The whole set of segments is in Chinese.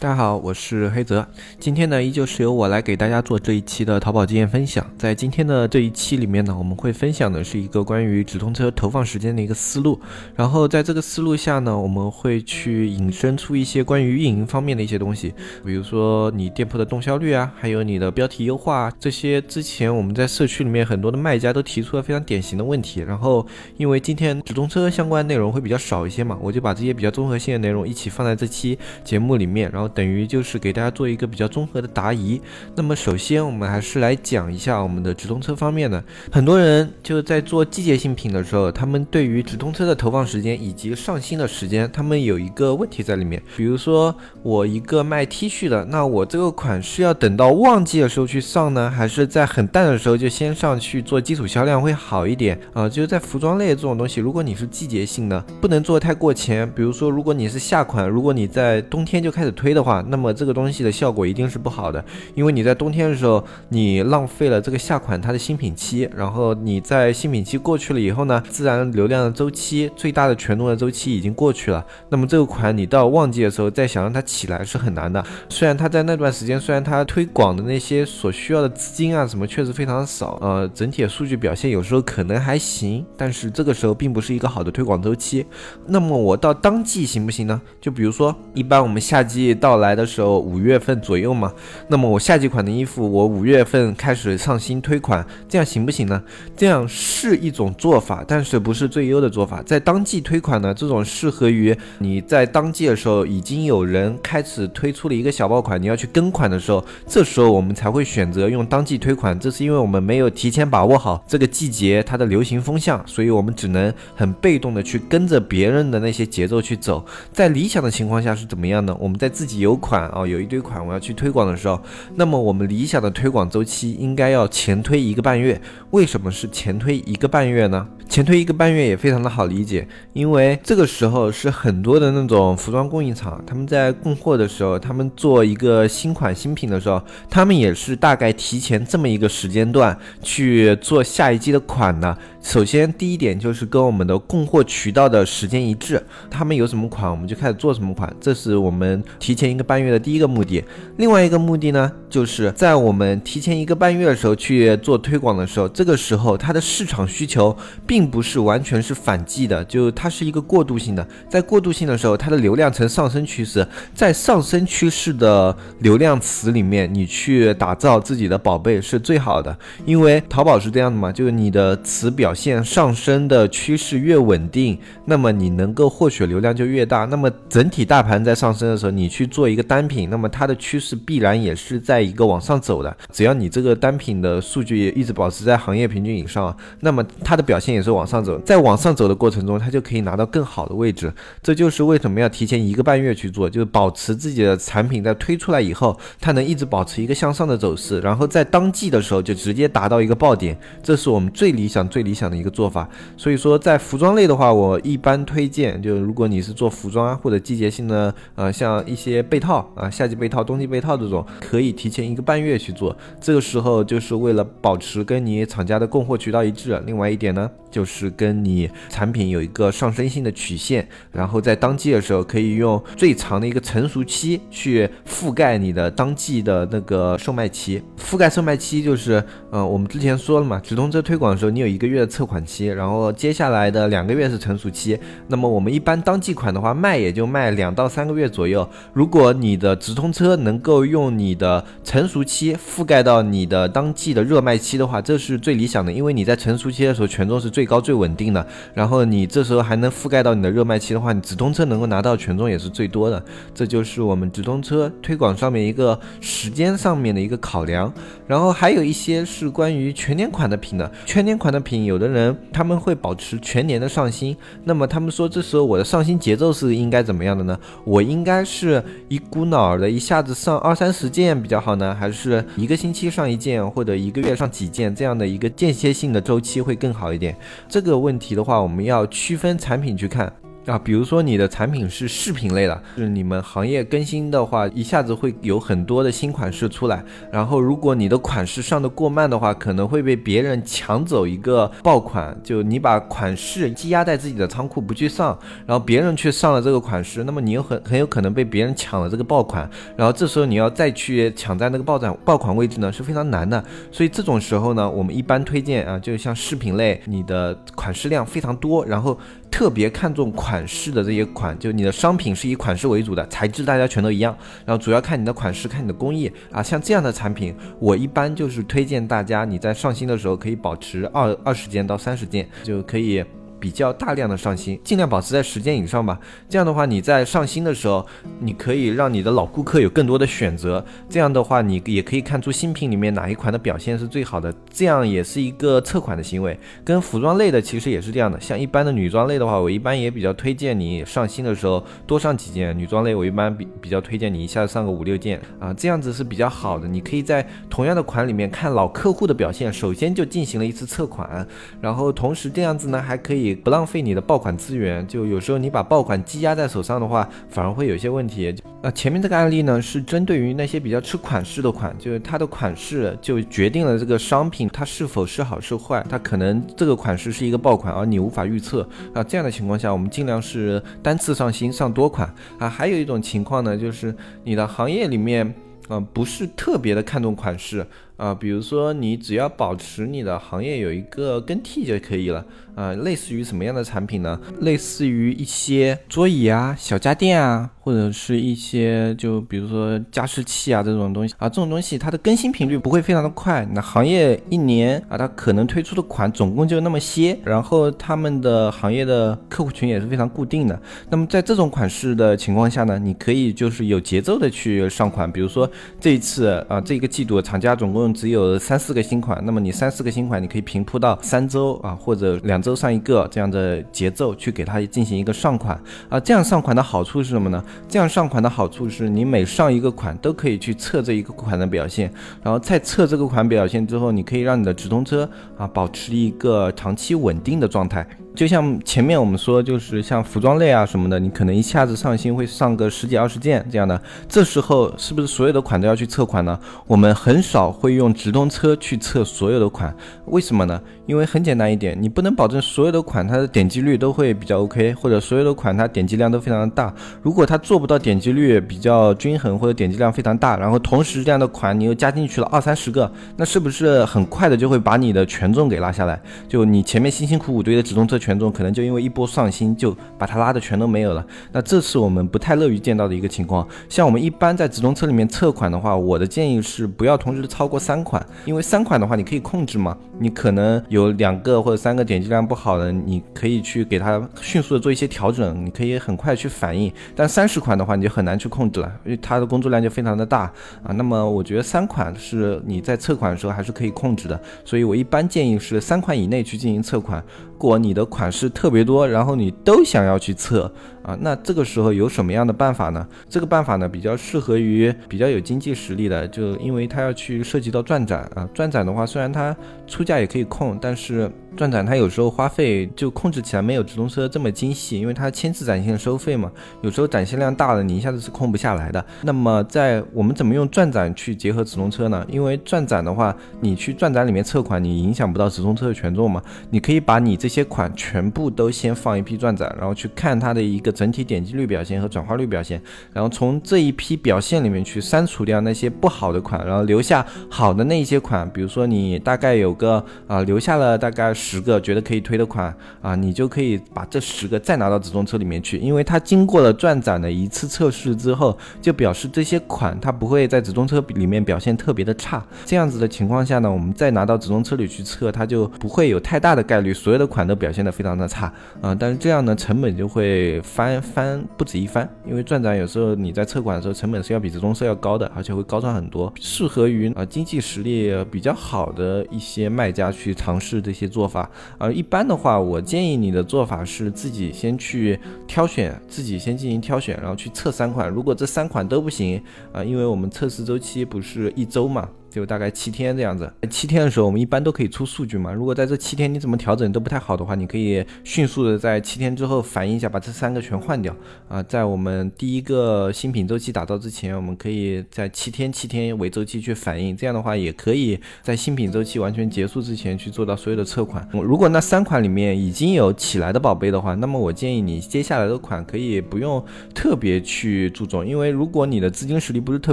大家好，我是黑泽。今天呢，依旧是由我来给大家做这一期的淘宝经验分享。在今天的这一期里面呢，我们会分享的是一个关于直通车投放时间的一个思路。然后在这个思路下呢，我们会去引申出一些关于运营方面的一些东西，比如说你店铺的动销率啊，还有你的标题优化这些。之前我们在社区里面很多的卖家都提出了非常典型的问题。然后因为今天直通车相关内容会比较少一些嘛，我就把这些比较综合性的内容一起放在这期节目里面，然后。等于就是给大家做一个比较综合的答疑。那么首先我们还是来讲一下我们的直通车方面的。很多人就在做季节性品的时候，他们对于直通车的投放时间以及上新的时间，他们有一个问题在里面。比如说我一个卖 T 恤的，那我这个款是要等到旺季的时候去上呢，还是在很淡的时候就先上去做基础销量会好一点啊？就是在服装类这种东西，如果你是季节性的，不能做太过前。比如说如果你是夏款，如果你在冬天就开始推的。的话，那么这个东西的效果一定是不好的，因为你在冬天的时候，你浪费了这个夏款它的新品期，然后你在新品期过去了以后呢，自然流量的周期最大的权重的周期已经过去了，那么这个款你到旺季的时候再想让它起来是很难的。虽然它在那段时间，虽然它推广的那些所需要的资金啊什么确实非常少，呃，整体的数据表现有时候可能还行，但是这个时候并不是一个好的推广周期。那么我到当季行不行呢？就比如说，一般我们夏季到到来的时候五月份左右嘛，那么我夏季款的衣服我五月份开始上新推款，这样行不行呢？这样是一种做法，但是不是最优的做法。在当季推款呢，这种适合于你在当季的时候已经有人开始推出了一个小爆款，你要去跟款的时候，这时候我们才会选择用当季推款。这是因为我们没有提前把握好这个季节它的流行风向，所以我们只能很被动的去跟着别人的那些节奏去走。在理想的情况下是怎么样呢？我们在自己。有款啊，有一堆款，我要去推广的时候，那么我们理想的推广周期应该要前推一个半月。为什么是前推一个半月呢？前推一个半月也非常的好理解，因为这个时候是很多的那种服装供应厂，他们在供货的时候，他们做一个新款新品的时候，他们也是大概提前这么一个时间段去做下一季的款呢。首先第一点就是跟我们的供货渠道的时间一致，他们有什么款，我们就开始做什么款，这是我们提前一个半月的第一个目的。另外一个目的呢，就是在我们提前一个半月的时候去做推广的时候，这个时候它的市场需求并。并不是完全是反季的，就它是一个过渡性的，在过渡性的时候，它的流量呈上升趋势，在上升趋势的流量词里面，你去打造自己的宝贝是最好的，因为淘宝是这样的嘛，就是你的词表现上升的趋势越稳定，那么你能够获取流量就越大，那么整体大盘在上升的时候，你去做一个单品，那么它的趋势必然也是在一个往上走的，只要你这个单品的数据一直保持在行业平均以上，那么它的表现也是。往上走，在往上走的过程中，它就可以拿到更好的位置。这就是为什么要提前一个半月去做，就是保持自己的产品在推出来以后，它能一直保持一个向上的走势，然后在当季的时候就直接达到一个爆点。这是我们最理想、最理想的一个做法。所以说，在服装类的话，我一般推荐，就如果你是做服装啊或者季节性的，呃，像一些被套啊，夏季被套、冬季被套这种，可以提前一个半月去做。这个时候就是为了保持跟你厂家的供货渠道一致。另外一点呢。就就是跟你产品有一个上升性的曲线，然后在当季的时候可以用最长的一个成熟期去覆盖你的当季的那个售卖期。覆盖售卖期就是，嗯，我们之前说了嘛，直通车推广的时候你有一个月的测款期，然后接下来的两个月是成熟期。那么我们一般当季款的话卖也就卖两到三个月左右。如果你的直通车能够用你的成熟期覆盖到你的当季的热卖期的话，这是最理想的，因为你在成熟期的时候权重是最。高最稳定的，然后你这时候还能覆盖到你的热卖期的话，你直通车能够拿到权重也是最多的。这就是我们直通车推广上面一个时间上面的一个考量。然后还有一些是关于全年款的品的，全年款的品，有的人他们会保持全年的上新，那么他们说这时候我的上新节奏是应该怎么样的呢？我应该是一股脑儿的一下子上二三十件比较好呢，还是一个星期上一件或者一个月上几件这样的一个间歇性的周期会更好一点？这个问题的话，我们要区分产品去看。啊，比如说你的产品是饰品类的，是你们行业更新的话，一下子会有很多的新款式出来。然后如果你的款式上的过慢的话，可能会被别人抢走一个爆款。就你把款式积压在自己的仓库不去上，然后别人去上了这个款式，那么你又很很有可能被别人抢了这个爆款。然后这时候你要再去抢在那个爆展爆款位置呢，是非常难的。所以这种时候呢，我们一般推荐啊，就像饰品类，你的款式量非常多，然后。特别看重款式的这些款，就你的商品是以款式为主的，材质大家全都一样，然后主要看你的款式，看你的工艺啊。像这样的产品，我一般就是推荐大家，你在上新的时候可以保持二二十件到三十件，就可以。比较大量的上新，尽量保持在十件以上吧。这样的话，你在上新的时候，你可以让你的老顾客有更多的选择。这样的话，你也可以看出新品里面哪一款的表现是最好的。这样也是一个测款的行为。跟服装类的其实也是这样的。像一般的女装类的话，我一般也比较推荐你上新的时候多上几件。女装类我一般比比较推荐你一下子上个五六件啊，这样子是比较好的。你可以在同样的款里面看老客户的表现，首先就进行了一次测款，然后同时这样子呢还可以。不浪费你的爆款资源，就有时候你把爆款积压在手上的话，反而会有些问题。那前面这个案例呢，是针对于那些比较吃款式的款，就是它的款式就决定了这个商品它是否是好是坏。它可能这个款式是一个爆款，而你无法预测啊。这样的情况下，我们尽量是单次上新上多款啊。还有一种情况呢，就是你的行业里面啊不是特别的看重款式。啊，比如说你只要保持你的行业有一个更替就可以了。啊，类似于什么样的产品呢？类似于一些桌椅啊、小家电啊，或者是一些就比如说加湿器啊这种东西啊，这种东西它的更新频率不会非常的快。那行业一年啊，它可能推出的款总共就那么些，然后他们的行业的客户群也是非常固定的。那么在这种款式的情况下呢，你可以就是有节奏的去上款。比如说这一次啊，这个季度厂家总共只有三四个新款，那么你三四个新款，你可以平铺到三周啊，或者两周上一个这样的节奏去给它进行一个上款啊。这样上款的好处是什么呢？这样上款的好处是你每上一个款都可以去测这一个款的表现，然后再测这个款表现之后，你可以让你的直通车啊保持一个长期稳定的状态。就像前面我们说，就是像服装类啊什么的，你可能一下子上新会上个十几二十件这样的，这时候是不是所有的款都要去测款呢？我们很少会用直通车去测所有的款，为什么呢？因为很简单一点，你不能保证所有的款它的点击率都会比较 OK，或者所有的款它点击量都非常的大。如果它做不到点击率比较均衡，或者点击量非常大，然后同时这样的款你又加进去了二三十个，那是不是很快的就会把你的权重给拉下来？就你前面辛辛苦苦堆的直通车权重，可能就因为一波上新就把它拉的全都没有了。那这是我们不太乐于见到的一个情况。像我们一般在直通车里面测款的话，我的建议是不要同时超过三款，因为三款的话你可以控制嘛，你可能有。两个或者三个点击量不好的，你可以去给它迅速的做一些调整，你可以很快去反应。但三十款的话，你就很难去控制了，因为它的工作量就非常的大啊。那么我觉得三款是你在测款的时候还是可以控制的，所以我一般建议是三款以内去进行测款。如果你的款式特别多，然后你都想要去测。啊，那这个时候有什么样的办法呢？这个办法呢，比较适合于比较有经济实力的，就因为它要去涉及到转展啊。转展的话，虽然它出价也可以控，但是。转展它有时候花费就控制起来没有直通车这么精细，因为它千次展现收费嘛，有时候展现量大了，你一下子是控不下来的。那么在我们怎么用转展去结合直通车呢？因为转展的话，你去转展里面测款，你影响不到直通车的权重嘛。你可以把你这些款全部都先放一批转展，然后去看它的一个整体点击率表现和转化率表现，然后从这一批表现里面去删除掉那些不好的款，然后留下好的那一些款。比如说你大概有个啊留下了大概。十个觉得可以推的款啊，你就可以把这十个再拿到直通车里面去，因为它经过了转展的一次测试之后，就表示这些款它不会在直通车里面表现特别的差。这样子的情况下呢，我们再拿到直通车里去测，它就不会有太大的概率所有的款都表现的非常的差啊。但是这样呢，成本就会翻翻不止一番，因为转展有时候你在测款的时候，成本是要比直通车要高的，而且会高上很多，适合于啊经济实力比较好的一些卖家去尝试这些做。法，呃，一般的话，我建议你的做法是自己先去挑选，自己先进行挑选，然后去测三款。如果这三款都不行，啊，因为我们测试周期不是一周嘛。就大概七天这样子。七天的时候，我们一般都可以出数据嘛。如果在这七天你怎么调整都不太好的话，你可以迅速的在七天之后反应一下，把这三个全换掉啊。在我们第一个新品周期打造之前，我们可以在七天七天为周期去反应，这样的话也可以在新品周期完全结束之前去做到所有的测款。如果那三款里面已经有起来的宝贝的话，那么我建议你接下来的款可以不用特别去注重，因为如果你的资金实力不是特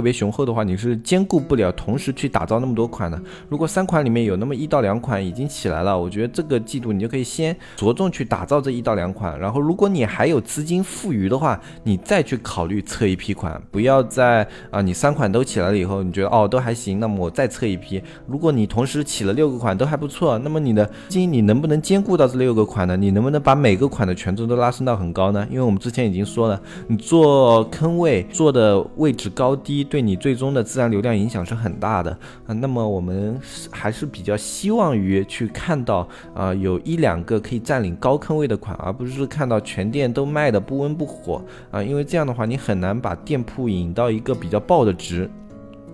别雄厚的话，你是兼顾不了同时去打造那么多款呢。如果三款里面有那么一到两款已经起来了，我觉得这个季度你就可以先着重去打造这一到两款，然后如果你还有资金富余的话，你再去考虑测一批款，不要在啊你三款都起来了以后，你觉得哦都还行，那么我再测一批。如果你同时起了六个款都还不错，那么你的资金你能不能兼顾到这六个款呢？你能不能把每个款的权重都拉升到很高呢？因为我们之前已经说了，你做坑位做的位置高低，对你最终的自然流量影响是很大的啊。那么我们还是比较希望于去看到啊有一两个可以占领高坑位的款，而不是看到全店都卖的不温不火啊。因为这样的话，你很难把店铺引到一个比较爆的值。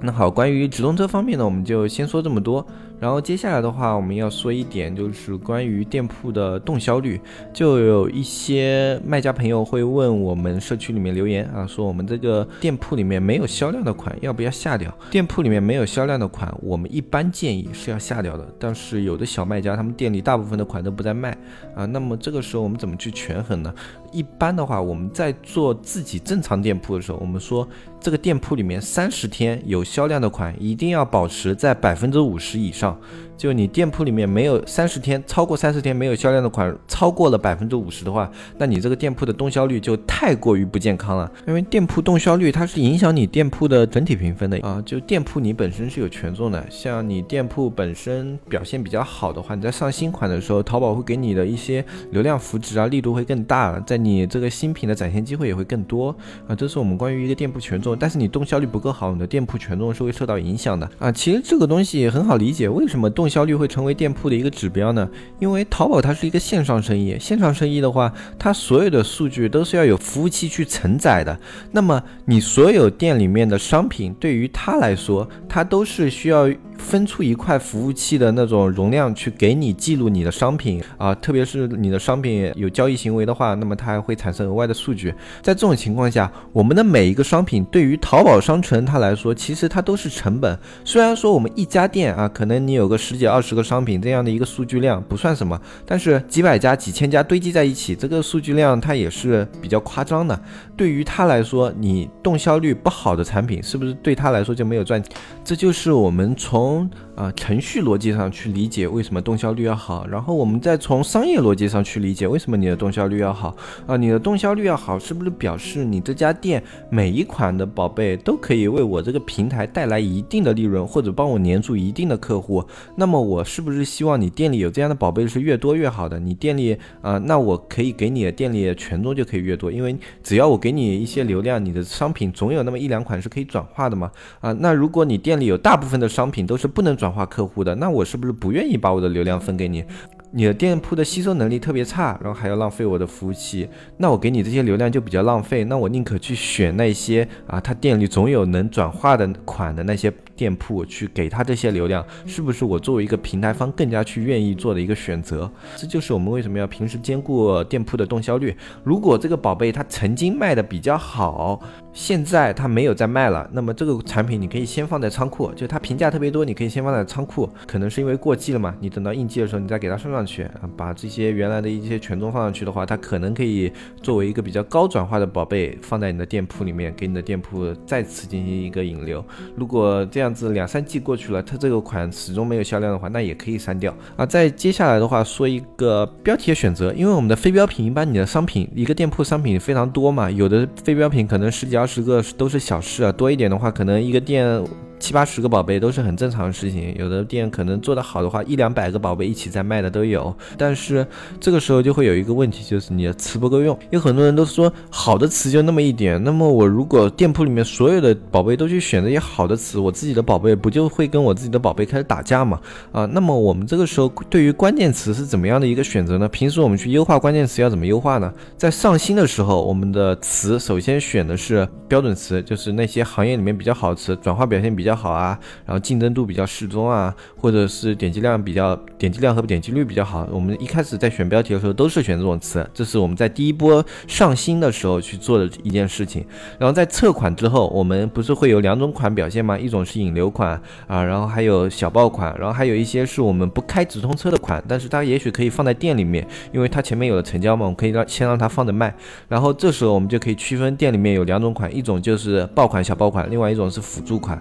那好，关于直通车方面呢，我们就先说这么多。然后接下来的话，我们要说一点，就是关于店铺的动销率。就有一些卖家朋友会问我们社区里面留言啊，说我们这个店铺里面没有销量的款，要不要下掉？店铺里面没有销量的款，我们一般建议是要下掉的。但是有的小卖家，他们店里大部分的款都不在卖啊，那么这个时候我们怎么去权衡呢？一般的话，我们在做自己正常店铺的时候，我们说这个店铺里面三十天有销量的款，一定要保持在百分之五十以上。就你店铺里面没有三十天超过三十天没有销量的款超过了百分之五十的话，那你这个店铺的动销率就太过于不健康了。因为店铺动销率它是影响你店铺的整体评分的啊。就店铺你本身是有权重的，像你店铺本身表现比较好的话，你在上新款的时候，淘宝会给你的一些流量扶持啊，力度会更大，在你这个新品的展现机会也会更多啊。这是我们关于一个店铺权重，但是你动销率不够好，你的店铺权重是会受到影响的啊。其实这个东西很好理解，为什么动销率会成为店铺的一个指标呢？因为淘宝它是一个线上生意，线上生意的话，它所有的数据都是要有服务器去承载的。那么你所有店里面的商品，对于它来说，它都是需要。分出一块服务器的那种容量去给你记录你的商品啊，特别是你的商品有交易行为的话，那么它还会产生额外的数据。在这种情况下，我们的每一个商品对于淘宝商城它来说，其实它都是成本。虽然说我们一家店啊，可能你有个十几二十个商品这样的一个数据量不算什么，但是几百家、几千家堆积在一起，这个数据量它也是比较夸张的。对于它来说，你动销率不好的产品，是不是对它来说就没有赚？这就是我们从。phone 啊，程序逻辑上去理解为什么动销率要好，然后我们再从商业逻辑上去理解为什么你的动销率要好啊？你的动销率要好，是不是表示你这家店每一款的宝贝都可以为我这个平台带来一定的利润，或者帮我黏住一定的客户？那么我是不是希望你店里有这样的宝贝是越多越好的？你店里啊，那我可以给你的店里权重就可以越多，因为只要我给你一些流量，你的商品总有那么一两款是可以转化的嘛？啊，那如果你店里有大部分的商品都是不能转转化客户的，那我是不是不愿意把我的流量分给你？你的店铺的吸收能力特别差，然后还要浪费我的服务器，那我给你这些流量就比较浪费。那我宁可去选那些啊，他店里总有能转化的款的那些店铺去给他这些流量，是不是我作为一个平台方更加去愿意做的一个选择？这就是我们为什么要平时兼顾店铺的动销率。如果这个宝贝它曾经卖的比较好，现在它没有再卖了，那么这个产品你可以先放在仓库，就它评价特别多，你可以先放在仓库，可能是因为过季了嘛，你等到应季的时候你再给它上上。去把这些原来的一些权重放上去的话，它可能可以作为一个比较高转化的宝贝放在你的店铺里面，给你的店铺再次进行一个引流。如果这样这样子两三季过去了，它这个款始终没有销量的话，那也可以删掉啊。再接下来的话说一个标题的选择，因为我们的非标品一般你的商品一个店铺商品非常多嘛，有的非标品可能十几二十个都是小事啊，多一点的话可能一个店。七八十个宝贝都是很正常的事情，有的店可能做得好的话，一两百个宝贝一起在卖的都有。但是这个时候就会有一个问题，就是你的词不够用。有很多人都说好的词就那么一点，那么我如果店铺里面所有的宝贝都去选这些好的词，我自己的宝贝不就会跟我自己的宝贝开始打架吗？啊，那么我们这个时候对于关键词是怎么样的一个选择呢？平时我们去优化关键词要怎么优化呢？在上新的时候，我们的词首先选的是标准词，就是那些行业里面比较好的词，转化表现比较。好啊，然后竞争度比较适中啊，或者是点击量比较点击量和点击率比较好。我们一开始在选标题的时候都是选这种词，这是我们在第一波上新的时候去做的一件事情。然后在测款之后，我们不是会有两种款表现吗？一种是引流款啊，然后还有小爆款，然后还有一些是我们不开直通车的款，但是它也许可以放在店里面，因为它前面有了成交嘛，我们可以让先让它放着卖。然后这时候我们就可以区分店里面有两种款，一种就是爆款、小爆款，另外一种是辅助款。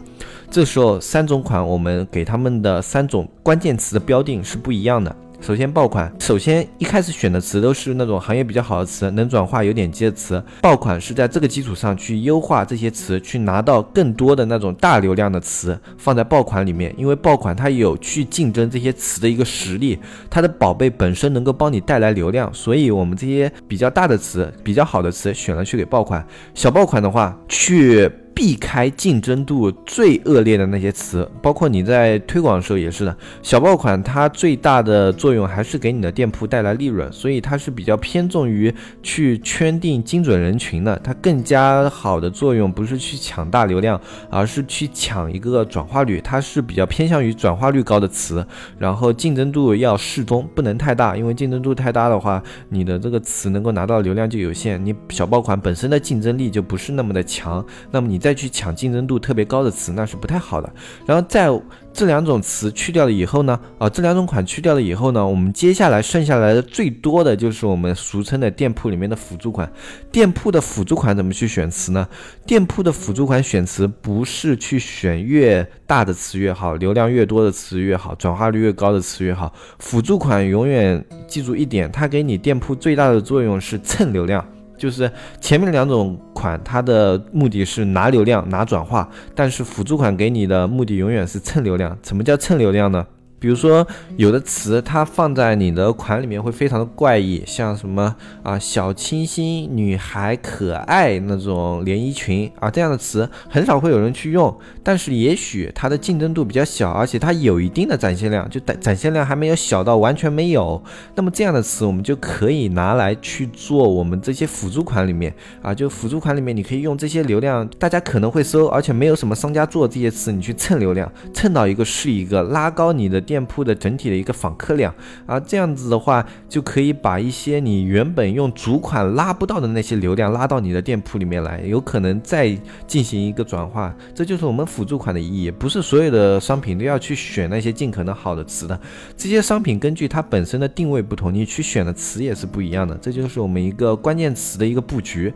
这时候三种款我们给他们的三种关键词的标定是不一样的。首先爆款，首先一开始选的词都是那种行业比较好的词，能转化有点击的词。爆款是在这个基础上去优化这些词，去拿到更多的那种大流量的词放在爆款里面，因为爆款它有去竞争这些词的一个实力，它的宝贝本身能够帮你带来流量，所以我们这些比较大的词、比较好的词选了去给爆款。小爆款的话去。避开竞争度最恶劣的那些词，包括你在推广的时候也是的。小爆款它最大的作用还是给你的店铺带来利润，所以它是比较偏重于去圈定精准人群的。它更加好的作用不是去抢大流量，而是去抢一个转化率。它是比较偏向于转化率高的词，然后竞争度要适中，不能太大，因为竞争度太大的话，你的这个词能够拿到流量就有限。你小爆款本身的竞争力就不是那么的强，那么你再去抢竞争度特别高的词，那是不太好的。然后在这两种词去掉了以后呢，啊，这两种款去掉了以后呢，我们接下来剩下来的最多的就是我们俗称的店铺里面的辅助款。店铺的辅助款怎么去选词呢？店铺的辅助款选词不是去选越大的词越好，流量越多的词越好，转化率越高的词越好。辅助款永远记住一点，它给你店铺最大的作用是蹭流量。就是前面两种款，它的目的是拿流量、拿转化，但是辅助款给你的目的永远是蹭流量。什么叫蹭流量呢？比如说，有的词它放在你的款里面会非常的怪异，像什么啊小清新、女孩、可爱那种连衣裙啊这样的词，很少会有人去用。但是也许它的竞争度比较小，而且它有一定的展现量，就展展现量还没有小到完全没有。那么这样的词，我们就可以拿来去做我们这些辅助款里面啊，就辅助款里面你可以用这些流量，大家可能会搜，而且没有什么商家做这些词，你去蹭流量，蹭到一个是一个，拉高你的店。铺的整体的一个访客量啊，这样子的话就可以把一些你原本用主款拉不到的那些流量拉到你的店铺里面来，有可能再进行一个转化。这就是我们辅助款的意义，不是所有的商品都要去选那些尽可能好的词的。这些商品根据它本身的定位不同，你去选的词也是不一样的。这就是我们一个关键词的一个布局。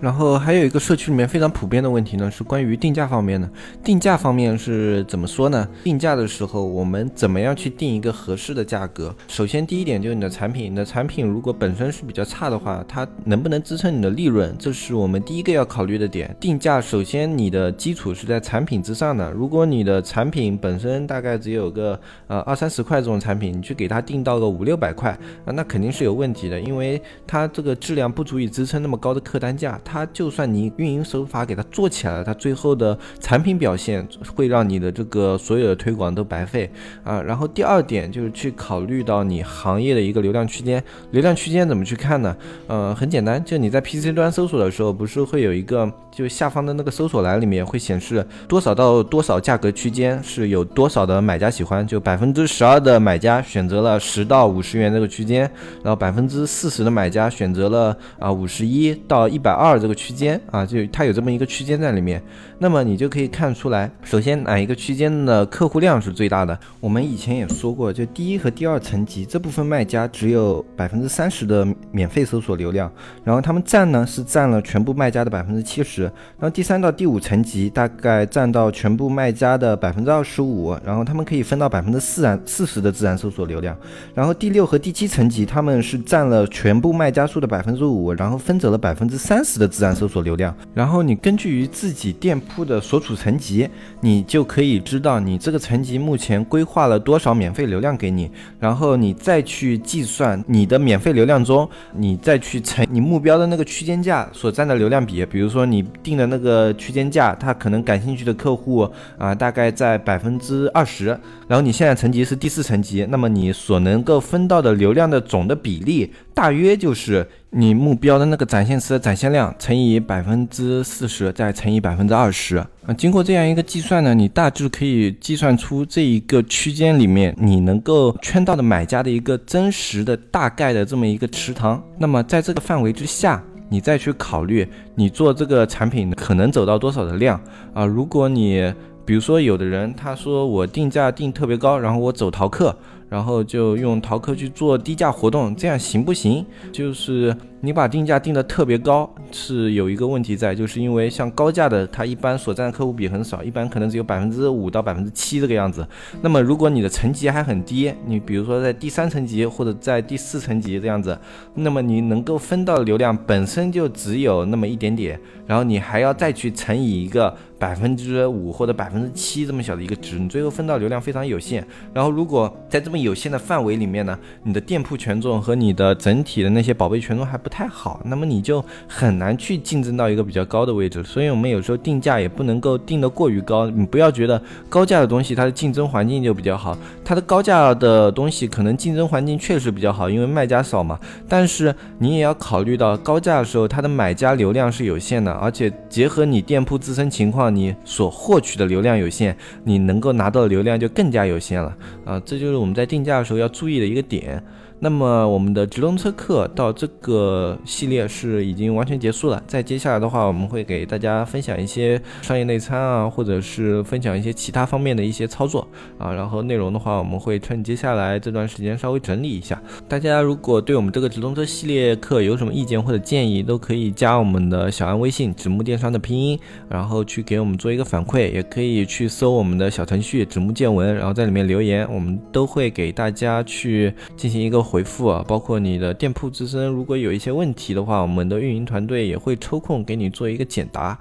然后还有一个社区里面非常普遍的问题呢，是关于定价方面的。定价方面是怎么说呢？定价的时候，我们怎么样去定一个合适的价格？首先，第一点就是你的产品，你的产品如果本身是比较差的话，它能不能支撑你的利润？这是我们第一个要考虑的点。定价首先你的基础是在产品之上的。如果你的产品本身大概只有个呃二三十块这种产品，你去给它定到个五六百块啊，那肯定是有问题的，因为它这个质量不足以支撑那么高的客单价。它就算你运营手法给它做起来了，它最后的产品表现会让你的这个所有的推广都白费啊。然后第二点就是去考虑到你行业的一个流量区间，流量区间怎么去看呢？呃，很简单，就你在 PC 端搜索的时候，不是会有一个，就下方的那个搜索栏里面会显示多少到多少价格区间是有多少的买家喜欢，就百分之十二的买家选择了十到五十元这个区间，然后百分之四十的买家选择了啊五十一到一百二。这个区间啊，就它有这么一个区间在里面，那么你就可以看出来，首先哪一个区间的客户量是最大的？我们以前也说过，就第一和第二层级这部分卖家只有百分之三十的免费搜索流量，然后他们占呢是占了全部卖家的百分之七十，然后第三到第五层级大概占到全部卖家的百分之二十五，然后他们可以分到百分之四然四十的自然搜索流量，然后第六和第七层级他们是占了全部卖家数的百分之五，然后分走了百分之三十的。自然搜索流量，然后你根据于自己店铺的所处层级，你就可以知道你这个层级目前规划了多少免费流量给你，然后你再去计算你的免费流量中，你再去乘你目标的那个区间价所占的流量比。比如说你定的那个区间价，他可能感兴趣的客户啊，大概在百分之二十，然后你现在层级是第四层级，那么你所能够分到的流量的总的比例，大约就是你目标的那个展现词的展现量乘以百分之四十，再乘以百分之二十啊。经过这样一个计算呢，你大致可以计算出这一个区间里面你能够圈到的买家的一个真实的大概的这么一个池塘。那么在这个范围之下。你再去考虑，你做这个产品可能走到多少的量啊？如果你比如说有的人他说我定价定特别高，然后我走淘客。然后就用淘客去做低价活动，这样行不行？就是你把定价定的特别高，是有一个问题在，就是因为像高价的，它一般所占的客户比很少，一般可能只有百分之五到百分之七这个样子。那么如果你的层级还很低，你比如说在第三层级或者在第四层级这样子，那么你能够分到的流量本身就只有那么一点点，然后你还要再去乘以一个百分之五或者百分之七这么小的一个值，你最后分到流量非常有限。然后如果在这么有限的范围里面呢，你的店铺权重和你的整体的那些宝贝权重还不太好，那么你就很难去竞争到一个比较高的位置。所以，我们有时候定价也不能够定得过于高。你不要觉得高价的东西它的竞争环境就比较好，它的高价的东西可能竞争环境确实比较好，因为卖家少嘛。但是你也要考虑到高价的时候，它的买家流量是有限的，而且结合你店铺自身情况，你所获取的流量有限，你能够拿到的流量就更加有限了啊！这就是我们在定价的时候要注意的一个点。那么我们的直通车课到这个系列是已经完全结束了。在接下来的话，我们会给大家分享一些商业内参啊，或者是分享一些其他方面的一些操作啊。然后内容的话，我们会趁接下来这段时间稍微整理一下。大家如果对我们这个直通车系列课有什么意见或者建议，都可以加我们的小安微信“纸木电商”的拼音，然后去给我们做一个反馈。也可以去搜我们的小程序“纸木见闻”，然后在里面留言，我们都会给大家去进行一个。回复啊，包括你的店铺自身，如果有一些问题的话，我们的运营团队也会抽空给你做一个解答。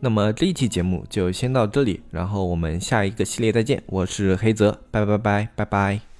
那么这一期节目就先到这里，然后我们下一个系列再见。我是黑泽，拜拜拜拜拜。